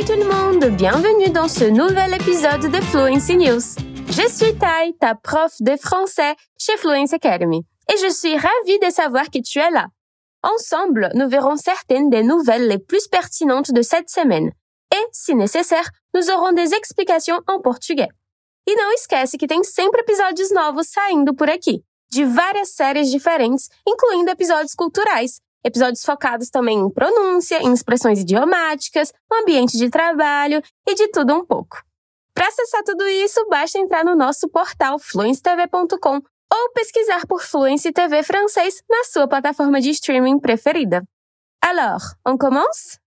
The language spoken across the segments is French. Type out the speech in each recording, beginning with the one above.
Salut tout le monde, bienvenue dans ce nouvel épisode de Fluency News. Je suis Tai, ta prof de français chez Fluency Academy, et je suis ravie de savoir que tu es là. Ensemble, nous verrons certaines des nouvelles les plus pertinentes de cette semaine. E, se necessário, nos aurons des explicações em português. E não esquece que tem sempre episódios novos saindo por aqui, de várias séries diferentes, incluindo episódios culturais, episódios focados também em pronúncia, em expressões idiomáticas, no ambiente de trabalho e de tudo um pouco. Para acessar tudo isso, basta entrar no nosso portal fluencetv.com ou pesquisar por Fluency TV francês na sua plataforma de streaming preferida. Alors, on commence?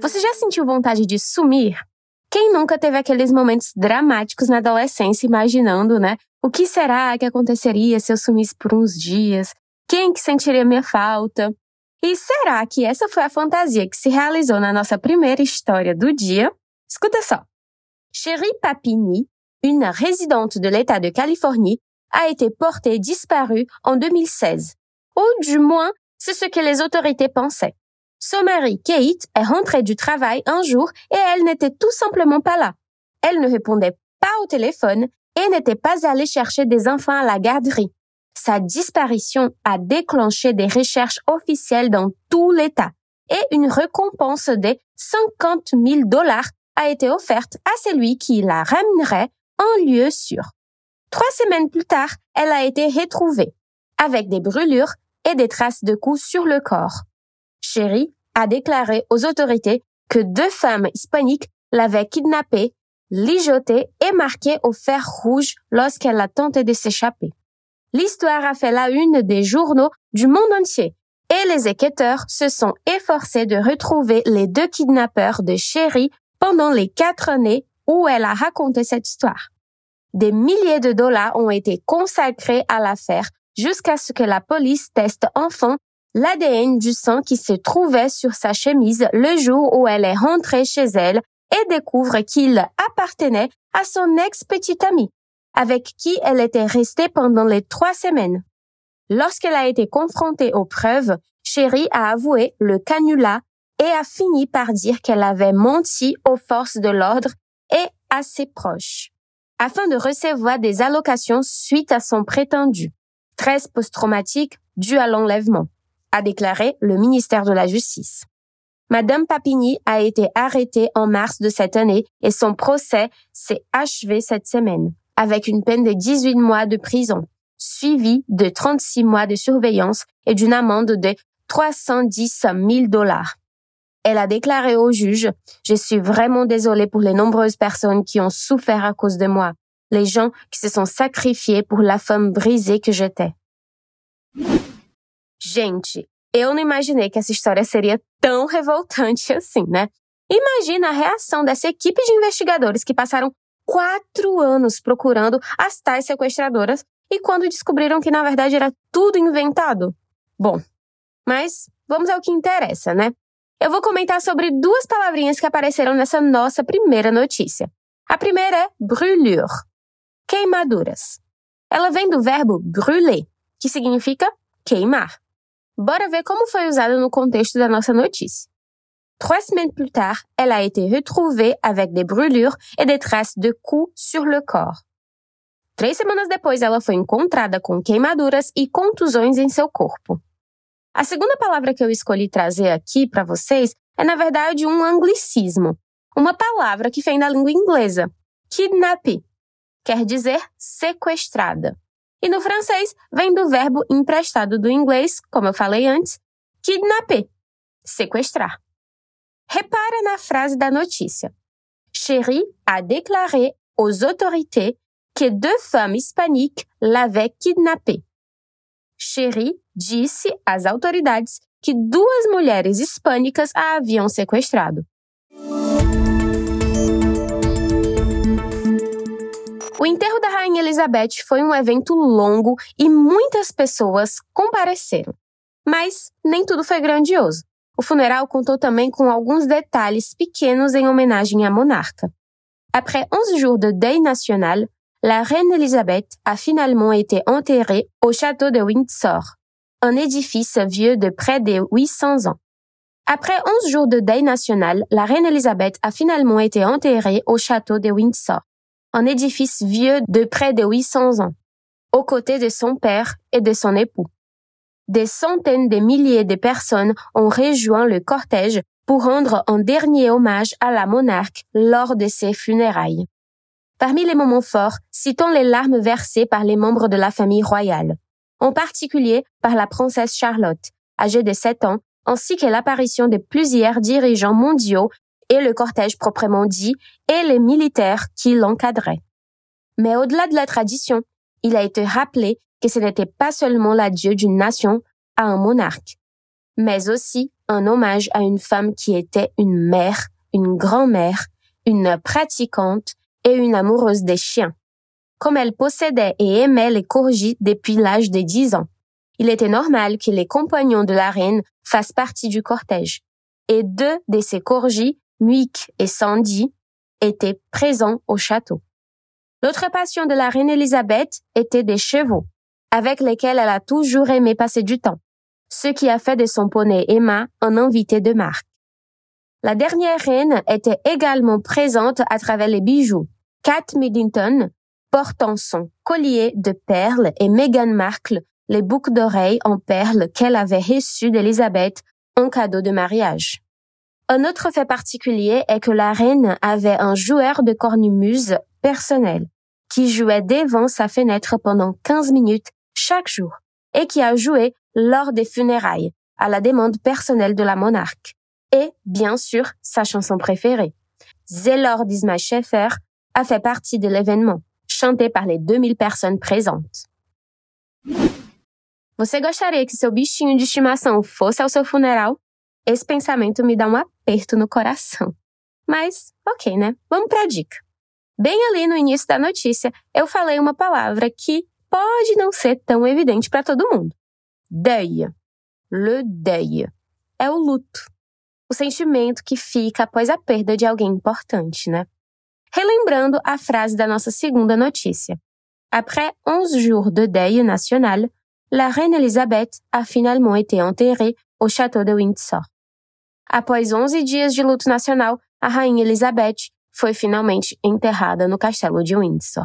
Você já sentiu vontade de sumir? Quem nunca teve aqueles momentos dramáticos na adolescência imaginando, né? O que será que aconteceria se eu sumisse por uns dias? Quem que sentiria minha falta? E será que essa foi a fantasia que se realizou na nossa primeira história do dia? Escuta só. Chérie Papini, une résidente de l'État de Californie, a été portée disparue en 2016. Ou du moins, c'est ce que les autorités pensaient. Son mari, Kate, est rentré du travail un jour et elle n'était tout simplement pas là. Elle ne répondait pas au téléphone et n'était pas allée chercher des enfants à la garderie. Sa disparition a déclenché des recherches officielles dans tout l'État et une récompense de 50 000 dollars a été offerte à celui qui la ramènerait en lieu sûr. Trois semaines plus tard, elle a été retrouvée avec des brûlures et des traces de coups sur le corps. Sherry a déclaré aux autorités que deux femmes hispaniques l'avaient kidnappée, ligotée et marquée au fer rouge lorsqu'elle a tenté de s'échapper. L'histoire a fait la une des journaux du monde entier et les enquêteurs se sont efforcés de retrouver les deux kidnappeurs de Sherry pendant les quatre années où elle a raconté cette histoire. Des milliers de dollars ont été consacrés à l'affaire jusqu'à ce que la police teste enfin l'ADN du sang qui se trouvait sur sa chemise le jour où elle est rentrée chez elle et découvre qu'il appartenait à son ex-petite amie, avec qui elle était restée pendant les trois semaines. Lorsqu'elle a été confrontée aux preuves, Chérie a avoué le canulat et a fini par dire qu'elle avait menti aux forces de l'ordre et à ses proches, afin de recevoir des allocations suite à son prétendu stress post-traumatique dû à l'enlèvement a déclaré le ministère de la Justice. Madame Papini a été arrêtée en mars de cette année et son procès s'est achevé cette semaine avec une peine de 18 mois de prison, suivie de 36 mois de surveillance et d'une amende de 310 000 dollars. Elle a déclaré au juge, je suis vraiment désolée pour les nombreuses personnes qui ont souffert à cause de moi, les gens qui se sont sacrifiés pour la femme brisée que j'étais. Gente, eu não imaginei que essa história seria tão revoltante assim, né? Imagina a reação dessa equipe de investigadores que passaram quatro anos procurando as tais sequestradoras e quando descobriram que na verdade era tudo inventado. Bom, mas vamos ao que interessa, né? Eu vou comentar sobre duas palavrinhas que apareceram nessa nossa primeira notícia. A primeira é brûlure, queimaduras. Ela vem do verbo brûler, que significa queimar. Bora ver como foi usada no contexto da nossa notícia. Trois semaines plus tard, elle a été retrouvée avec des brûlures et des traces de coups sur le corps. Três semanas depois, ela foi encontrada com queimaduras e contusões em seu corpo. A segunda palavra que eu escolhi trazer aqui para vocês é, na verdade, um anglicismo. Uma palavra que vem da língua inglesa. Kidnap. Quer dizer sequestrada. E no francês, vem do verbo emprestado do inglês, como eu falei antes, kidnapper, sequestrar. Repara na frase da notícia. Chéri a déclaré aux autorités que deux femmes hispaniques l'avaient kidnappé. Chéri disse às autoridades que duas mulheres hispânicas a haviam sequestrado. Enterro da Rainha Elizabeth foi um evento longo e muitas pessoas compareceram. Mas nem tudo foi grandioso. O funeral contou também com alguns detalhes pequenos em homenagem à monarca. Après 11 jours de deuil national, la reine Elisabeth a finalement été enterrée au château de Windsor. un édifice vieux de près de 800 ans. Après 11 jours de deuil national, la reine Elisabeth a finalement été enterrée au château de Windsor, un édifice vieux de près de 800 ans, aux côtés de son père et de son époux. Des centaines de milliers de personnes ont rejoint le cortège pour rendre un dernier hommage à la monarque lors de ses funérailles. Parmi les moments forts, citons les larmes versées par les membres de la famille royale, en particulier par la princesse Charlotte, âgée de 7 ans, ainsi que l'apparition de plusieurs dirigeants mondiaux et le cortège proprement dit et les militaires qui l'encadraient. Mais au-delà de la tradition, il a été rappelé que ce n'était pas seulement l'adieu d'une nation à un monarque, mais aussi un hommage à une femme qui était une mère, une grand-mère, une pratiquante et une amoureuse des chiens. Comme elle possédait et aimait les corgis depuis l'âge de dix ans, il était normal que les compagnons de la reine fassent partie du cortège. Et deux de ces corgis, Muick et Sandy, étaient présents au château. L'autre passion de la reine Elisabeth était des chevaux, avec lesquels elle a toujours aimé passer du temps, ce qui a fait de son poney Emma un invité de marque. La dernière reine était également présente à travers les bijoux. Kate Middleton portant son collier de perles et Meghan Markle les boucles d'oreilles en perles qu'elle avait reçues d'Elisabeth en cadeau de mariage. Un autre fait particulier est que la reine avait un joueur de cornemuse personnel qui jouait devant sa fenêtre pendant 15 minutes chaque jour et qui a joué lors des funérailles à la demande personnelle de la monarque. Et, bien sûr, sa chanson préférée. Zélor d'Isma a fait partie de l'événement, chanté par les 2000 personnes présentes. Você gostaria que seu bichinho de fosse ao seu funeral? Pensamento me dá aperto no coração. Mas, ok, né? Vamos para a dica. Bem ali no início da notícia, eu falei uma palavra que pode não ser tão evidente para todo mundo. Deuil. Le deuil. É o luto. O sentimento que fica após a perda de alguém importante, né? Relembrando a frase da nossa segunda notícia. Après 11 jours de deuil national, la reine Elisabeth a finalement été enterrée au château de Windsor. Após 11 dias de luto nacional, a rainha Elizabeth foi finalmente enterrada no castelo de Windsor.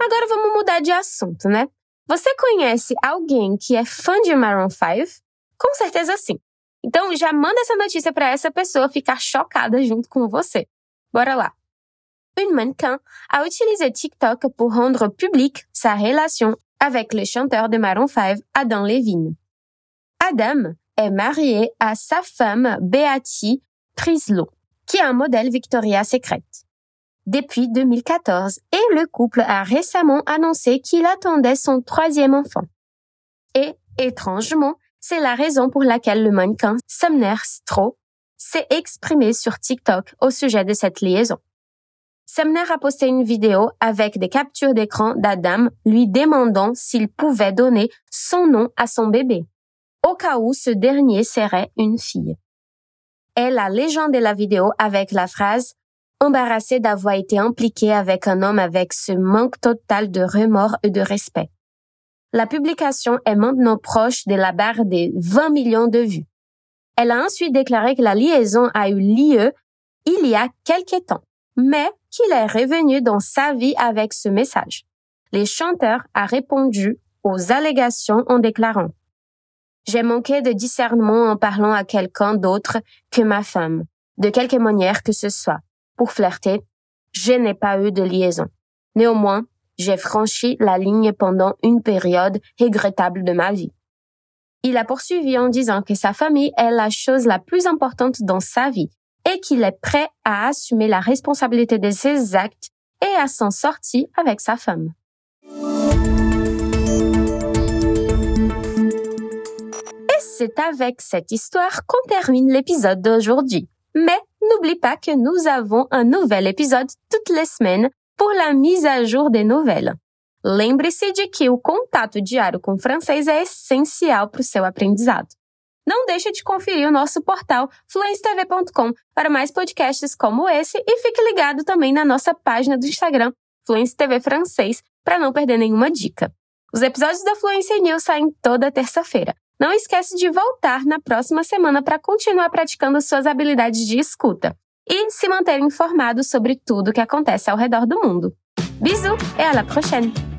Agora vamos mudar de assunto, né? Você conhece alguém que é fã de Maroon 5? Com certeza sim. Então já manda essa notícia para essa pessoa ficar chocada junto com você. Bora lá. Une mannequin a utilisé TikTok pour rendre publique sa relation avec le chanteur de Maroon 5, Adam Levine. Adam est marié à sa femme Beatty Prislow, qui est un modèle Victoria Secret depuis 2014 et le couple a récemment annoncé qu'il attendait son troisième enfant. Et, étrangement, c'est la raison pour laquelle le mannequin Sumner Stroh s'est exprimé sur TikTok au sujet de cette liaison. Sumner a posté une vidéo avec des captures d'écran d'Adam lui demandant s'il pouvait donner son nom à son bébé, au cas où ce dernier serait une fille. Et la légende de la vidéo avec la phrase embarrassé d'avoir été impliqué avec un homme avec ce manque total de remords et de respect. La publication est maintenant proche de la barre des 20 millions de vues. Elle a ensuite déclaré que la liaison a eu lieu il y a quelques temps, mais qu'il est revenu dans sa vie avec ce message. Les chanteurs a répondu aux allégations en déclarant J'ai manqué de discernement en parlant à quelqu'un d'autre que ma femme, de quelque manière que ce soit pour flirter, je n'ai pas eu de liaison. Néanmoins, j'ai franchi la ligne pendant une période regrettable de ma vie. Il a poursuivi en disant que sa famille est la chose la plus importante dans sa vie et qu'il est prêt à assumer la responsabilité de ses actes et à s'en sortir avec sa femme. Et c'est avec cette histoire qu'on termine l'épisode d'aujourd'hui. Mais n'oublie pas que nous avons un nouvel épisode toutes les semaines pour la mise à jour des nouvelles. Lembre-se de que o contato diário com francês é essencial para o seu aprendizado. Não deixe de conferir o nosso portal fluencetv.com para mais podcasts como esse e fique ligado também na nossa página do Instagram, Fluence TV Francês, para não perder nenhuma dica. Os episódios da Fluency News saem toda terça-feira. Não esquece de voltar na próxima semana para continuar praticando suas habilidades de escuta e se manter informado sobre tudo o que acontece ao redor do mundo. Bisous et à la prochaine!